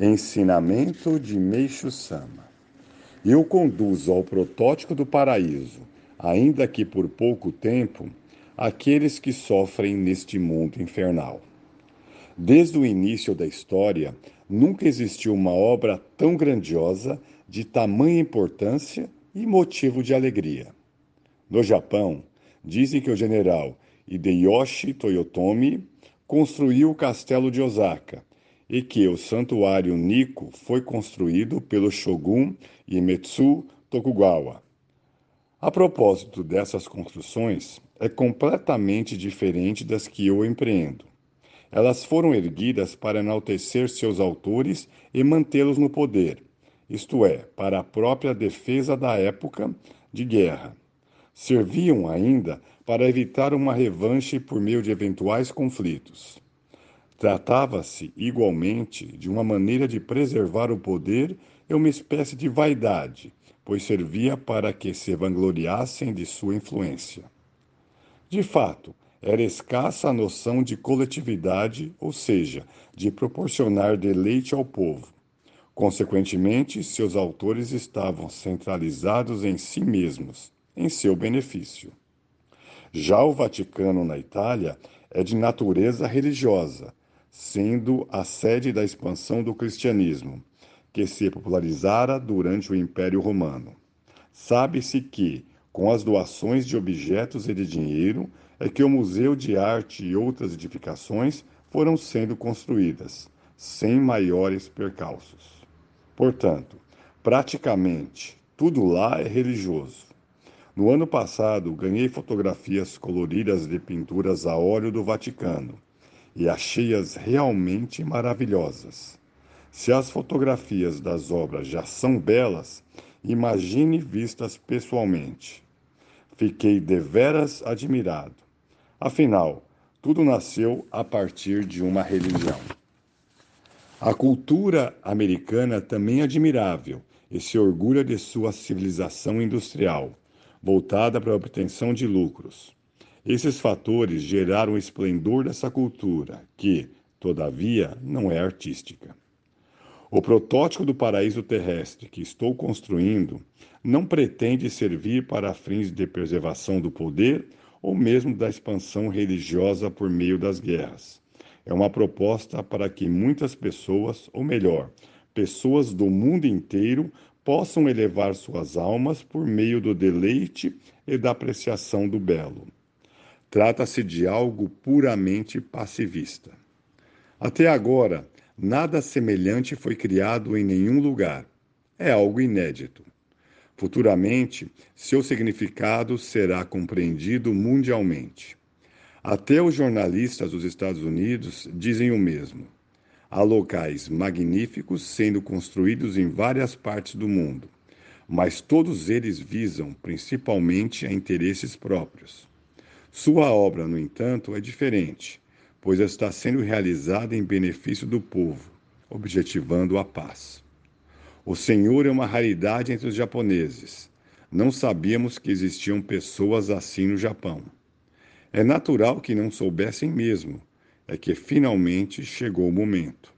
Ensinamento de Meixo Sama. Eu conduzo ao protótipo do paraíso, ainda que por pouco tempo, aqueles que sofrem neste mundo infernal. Desde o início da história, nunca existiu uma obra tão grandiosa, de tamanha importância e motivo de alegria. No Japão, dizem que o general Hideyoshi Toyotomi construiu o castelo de Osaka e que o santuário Nikko foi construído pelo shogun Iemitsu Tokugawa. A propósito dessas construções, é completamente diferente das que eu empreendo. Elas foram erguidas para enaltecer seus autores e mantê-los no poder, isto é, para a própria defesa da época de guerra. Serviam ainda para evitar uma revanche por meio de eventuais conflitos. Tratava-se, igualmente, de uma maneira de preservar o poder e uma espécie de vaidade, pois servia para que se vangloriassem de sua influência. De fato, era escassa a noção de coletividade, ou seja, de proporcionar deleite ao povo. Consequentemente, seus autores estavam centralizados em si mesmos, em seu benefício. Já o Vaticano, na Itália, é de natureza religiosa sendo a sede da expansão do cristianismo, que se popularizara durante o Império Romano. Sabe-se que, com as doações de objetos e de dinheiro, é que o Museu de Arte e outras edificações foram sendo construídas, sem maiores percalços. Portanto, praticamente tudo lá é religioso. No ano passado, ganhei fotografias coloridas de pinturas a óleo do Vaticano e achei-as realmente maravilhosas. Se as fotografias das obras já são belas, imagine vistas pessoalmente. Fiquei deveras admirado. Afinal, tudo nasceu a partir de uma religião. A cultura americana também é admirável e se orgulha de sua civilização industrial, voltada para a obtenção de lucros. Esses fatores geraram o esplendor dessa cultura, que, todavia, não é artística. O protótipo do paraíso terrestre que estou construindo não pretende servir para fins de preservação do poder ou mesmo da expansão religiosa por meio das guerras. É uma proposta para que muitas pessoas, ou melhor, pessoas do mundo inteiro, possam elevar suas almas por meio do deleite e da apreciação do belo. Trata-se de algo puramente passivista. Até agora, nada semelhante foi criado em nenhum lugar. É algo inédito. Futuramente, seu significado será compreendido mundialmente. Até os jornalistas dos Estados Unidos dizem o mesmo. Há locais magníficos sendo construídos em várias partes do mundo, mas todos eles visam principalmente a interesses próprios. Sua obra, no entanto, é diferente, pois está sendo realizada em benefício do povo, objetivando a paz. O Senhor é uma raridade entre os japoneses. Não sabíamos que existiam pessoas assim no Japão. É natural que não soubessem mesmo, é que finalmente chegou o momento.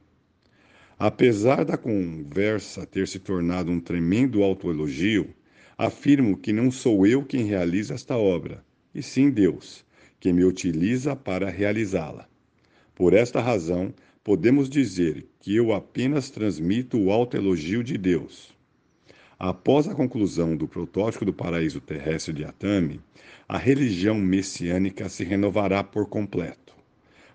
Apesar da conversa ter se tornado um tremendo autoelogio, afirmo que não sou eu quem realiza esta obra e sim Deus, que me utiliza para realizá-la. Por esta razão, podemos dizer que eu apenas transmito o alto elogio de Deus. Após a conclusão do protótipo do paraíso terrestre de Atami, a religião messiânica se renovará por completo,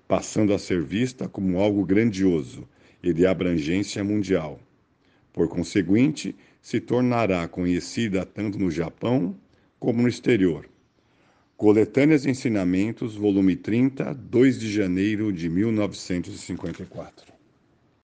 passando a ser vista como algo grandioso e de abrangência mundial. Por conseguinte, se tornará conhecida tanto no Japão como no exterior Coletâneas de Ensinamentos, volume 30, 2 de janeiro de 1954.